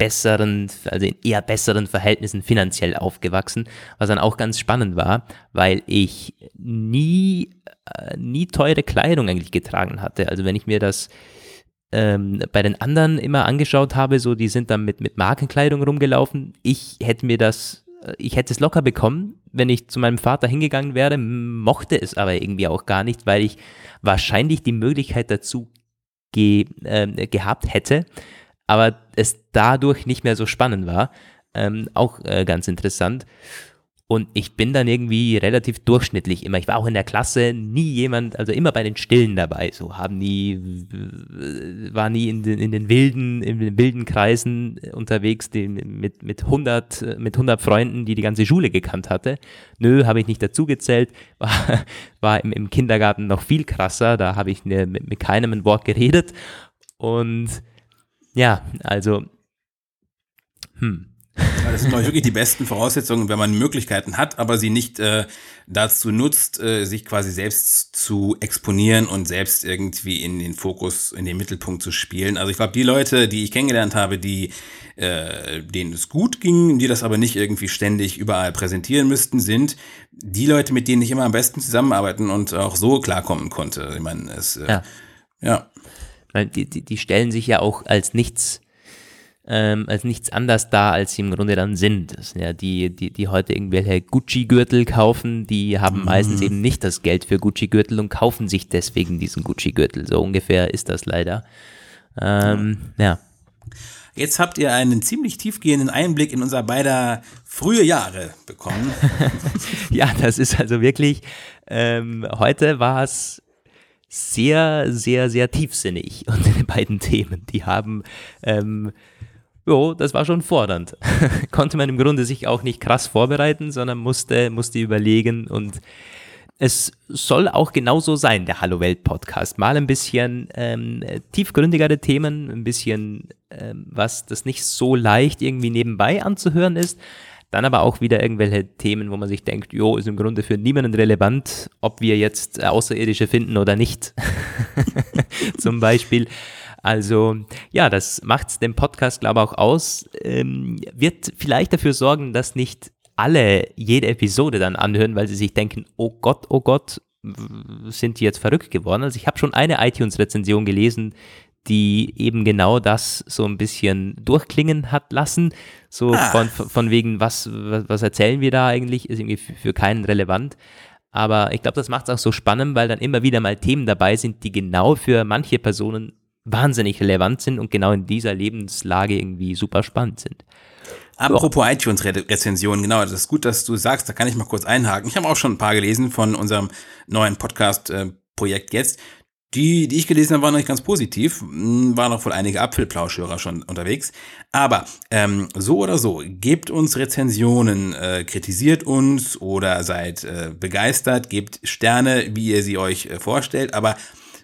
besseren, also in eher besseren Verhältnissen finanziell aufgewachsen, was dann auch ganz spannend war, weil ich nie, äh, nie teure Kleidung eigentlich getragen hatte. Also wenn ich mir das ähm, bei den anderen immer angeschaut habe, so die sind dann mit, mit Markenkleidung rumgelaufen. Ich hätte mir das, äh, ich hätte es locker bekommen, wenn ich zu meinem Vater hingegangen wäre, mochte es aber irgendwie auch gar nicht, weil ich wahrscheinlich die Möglichkeit dazu ge, äh, gehabt hätte, aber es dadurch nicht mehr so spannend war. Ähm, auch äh, ganz interessant. Und ich bin dann irgendwie relativ durchschnittlich immer. Ich war auch in der Klasse nie jemand, also immer bei den Stillen dabei. So haben nie, äh, war nie in den, in den wilden, in den wilden Kreisen unterwegs, die, mit, mit 100, mit 100 Freunden, die die ganze Schule gekannt hatte. Nö, habe ich nicht dazugezählt. War, war im, im Kindergarten noch viel krasser. Da habe ich ne, mit, mit keinem ein Wort geredet. Und ja, also, hm. Das sind wirklich die besten Voraussetzungen, wenn man Möglichkeiten hat, aber sie nicht äh, dazu nutzt, äh, sich quasi selbst zu exponieren und selbst irgendwie in den Fokus, in den Mittelpunkt zu spielen. Also ich glaube, die Leute, die ich kennengelernt habe, die äh, denen es gut ging, die das aber nicht irgendwie ständig überall präsentieren müssten, sind die Leute, mit denen ich immer am besten zusammenarbeiten und auch so klarkommen konnte. Ich meine, es äh, ja. ja. Die, die, die stellen sich ja auch als nichts ähm, als nichts anders da, als sie im Grunde dann sind. Das sind ja die, die, die heute irgendwelche Gucci-Gürtel kaufen, die haben mhm. meistens eben nicht das Geld für Gucci-Gürtel und kaufen sich deswegen diesen Gucci-Gürtel. So ungefähr ist das leider. Ähm, ja. Jetzt habt ihr einen ziemlich tiefgehenden Einblick in unser beider frühe Jahre bekommen. ja, das ist also wirklich, ähm, heute war es sehr, sehr, sehr tiefsinnig, unsere beiden Themen. Die haben ähm, Jo, das war schon fordernd. Konnte man im Grunde sich auch nicht krass vorbereiten, sondern musste, musste überlegen und es soll auch genauso sein, der Hallo Welt Podcast. Mal ein bisschen ähm, tiefgründigere Themen, ein bisschen ähm, was, das nicht so leicht irgendwie nebenbei anzuhören ist. Dann aber auch wieder irgendwelche Themen, wo man sich denkt, jo, ist im Grunde für niemanden relevant, ob wir jetzt Außerirdische finden oder nicht. Zum Beispiel. Also ja, das macht den Podcast, glaube ich, auch aus. Ähm, wird vielleicht dafür sorgen, dass nicht alle jede Episode dann anhören, weil sie sich denken, oh Gott, oh Gott, sind die jetzt verrückt geworden? Also ich habe schon eine iTunes-Rezension gelesen, die eben genau das so ein bisschen durchklingen hat lassen. So ah. von, von wegen, was, was, erzählen wir da eigentlich? Ist irgendwie für, für keinen relevant. Aber ich glaube, das macht es auch so spannend, weil dann immer wieder mal Themen dabei sind, die genau für manche Personen wahnsinnig relevant sind und genau in dieser Lebenslage irgendwie super spannend sind. Apropos iTunes-Rezensionen, genau, das ist gut, dass du sagst, da kann ich mal kurz einhaken. Ich habe auch schon ein paar gelesen von unserem neuen Podcast-Projekt jetzt. Die, die ich gelesen habe, waren noch nicht ganz positiv. Hm, waren auch wohl einige Apfelplauschhörer schon unterwegs. Aber ähm, so oder so, gebt uns Rezensionen, äh, kritisiert uns oder seid äh, begeistert, gebt Sterne, wie ihr sie euch äh, vorstellt. Aber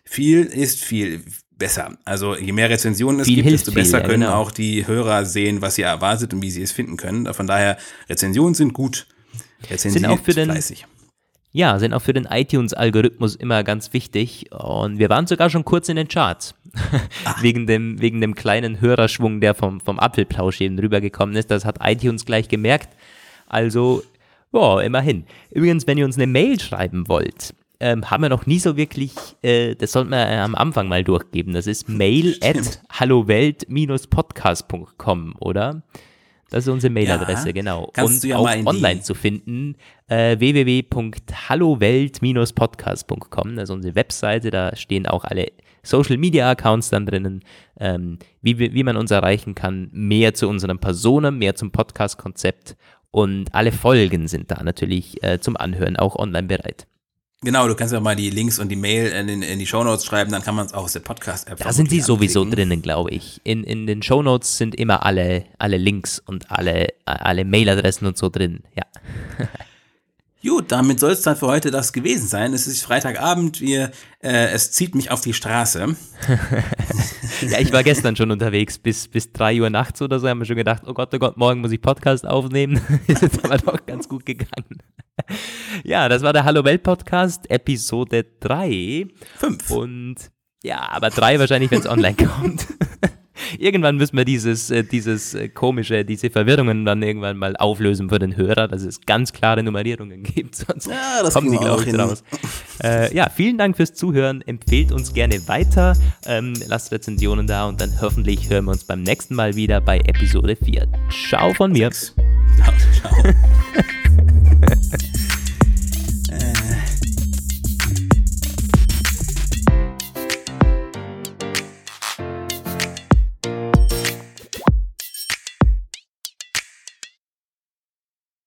viel ist viel besser. Also je mehr Rezensionen es viel gibt, desto besser viel, können genau. auch die Hörer sehen, was ihr erwartet und wie sie es finden können. Von daher, Rezensionen sind gut. Rezensiert sind auch für den, fleißig. Ja, sind auch für den iTunes-Algorithmus immer ganz wichtig. Und wir waren sogar schon kurz in den Charts. wegen, dem, wegen dem kleinen Hörerschwung, der vom, vom Apfelplausch eben rübergekommen ist. Das hat iTunes gleich gemerkt. Also, ja, immerhin. Übrigens, wenn ihr uns eine Mail schreiben wollt, ähm, haben wir noch nie so wirklich, äh, das sollten wir am Anfang mal durchgeben. Das ist mail at hallowelt-podcast.com, oder? Das ist unsere Mailadresse, ja, genau. Und ja auch online zu finden, äh, www.hallowelt-podcast.com, das ist unsere Webseite, da stehen auch alle Social Media Accounts dann drinnen, ähm, wie, wie man uns erreichen kann, mehr zu unseren Personen, mehr zum Podcast-Konzept und alle Folgen sind da natürlich äh, zum Anhören auch online bereit. Genau, du kannst ja mal die Links und die Mail in, in die Shownotes schreiben, dann kann man es auch aus der Podcast-App. Da sind sie sowieso drinnen, glaube ich. In, in den Shownotes sind immer alle, alle Links und alle, alle Mailadressen und so drin, ja. Gut, damit soll es dann für heute das gewesen sein. Es ist Freitagabend, wir, äh, es zieht mich auf die Straße. ja, ich war gestern schon unterwegs, bis, bis 3 Uhr nachts oder so, haben wir schon gedacht, oh Gott, oh Gott, morgen muss ich Podcast aufnehmen. ist jetzt aber doch ganz gut gegangen. ja, das war der Hallo Welt Podcast, Episode 3. 5. Und ja, aber 3 wahrscheinlich, wenn es online kommt. irgendwann müssen wir dieses, äh, dieses äh, komische, diese Verwirrungen dann irgendwann mal auflösen für den Hörer, dass es ganz klare Nummerierungen gibt. Sonst ja, das kommen sie, glaube ich, raus. Äh, ja, vielen Dank fürs Zuhören. Empfehlt uns gerne weiter. Ähm, lasst Rezensionen da und dann hoffentlich hören wir uns beim nächsten Mal wieder bei Episode 4. Ciao von mir. Ciao. ciao.